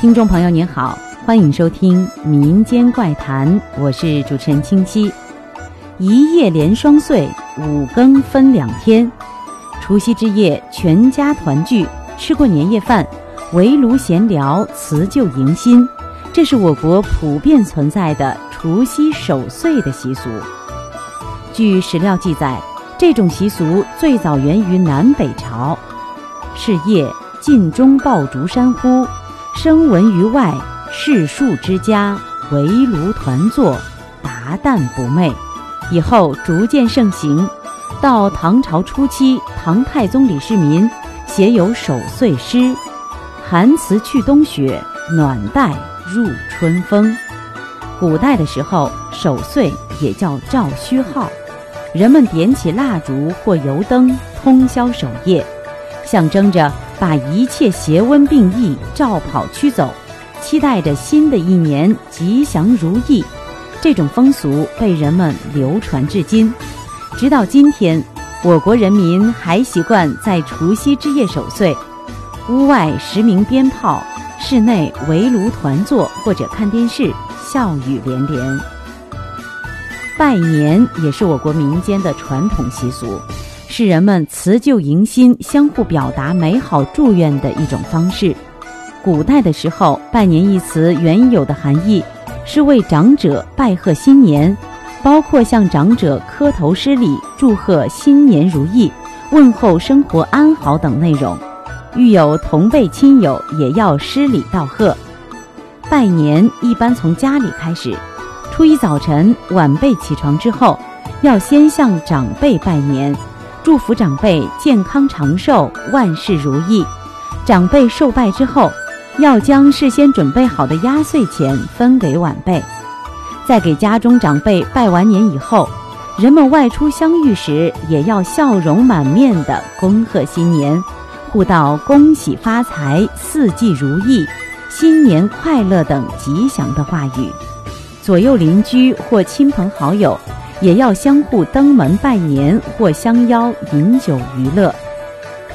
听众朋友您好，欢迎收听《民间怪谈》，我是主持人清溪。一夜连双岁，五更分两天。除夕之夜，全家团聚，吃过年夜饭，围炉闲聊，辞旧迎新，这是我国普遍存在的除夕守岁的习俗。据史料记载，这种习俗最早源于南北朝。是夜，尽中爆竹山呼。声闻于外，士庶之家围炉团坐，达旦不寐。以后逐渐盛行，到唐朝初期，唐太宗李世民写有守岁诗：“寒辞去冬雪，暖带入春风。”古代的时候，守岁也叫照虚号，人们点起蜡烛或油灯，通宵守夜，象征着。把一切邪瘟病疫照跑驱走，期待着新的一年吉祥如意。这种风俗被人们流传至今，直到今天，我国人民还习惯在除夕之夜守岁，屋外时鸣鞭炮，室内围炉团坐或者看电视，笑语连连。拜年也是我国民间的传统习俗。是人们辞旧迎新、相互表达美好祝愿的一种方式。古代的时候，“拜年”一词原有的含义是为长者拜贺新年，包括向长者磕头施礼、祝贺新年如意、问候生活安好等内容。遇有同辈亲友，也要施礼道贺。拜年一般从家里开始，初一早晨晚辈起床之后，要先向长辈拜年。祝福长辈健康长寿、万事如意。长辈受拜之后，要将事先准备好的压岁钱分给晚辈。在给家中长辈拜完年以后，人们外出相遇时，也要笑容满面的恭贺新年，互道恭喜发财、四季如意、新年快乐等吉祥的话语。左右邻居或亲朋好友。也要相互登门拜年或相邀饮酒娱乐。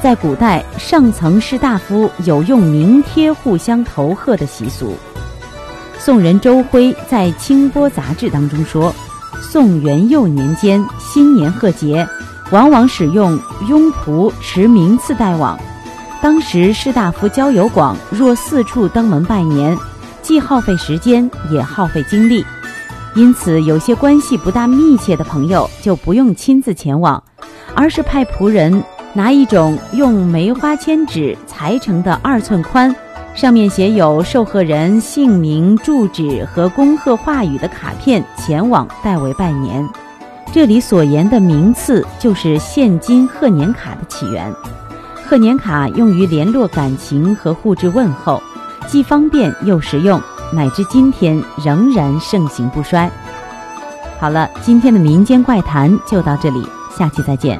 在古代，上层士大夫有用名帖互相投贺的习俗。宋人周辉在《清波杂志》当中说，宋元佑年间新年贺节，往往使用拥仆持名次带往。当时士大夫交友广，若四处登门拜年，既耗费时间，也耗费精力。因此，有些关系不大密切的朋友就不用亲自前往，而是派仆人拿一种用梅花签纸裁成的二寸宽、上面写有受贺人姓名、住址和恭贺话语的卡片前往代为拜年。这里所言的名次，就是现今贺年卡的起源。贺年卡用于联络感情和互致问候，既方便又实用。乃至今天仍然盛行不衰。好了，今天的民间怪谈就到这里，下期再见。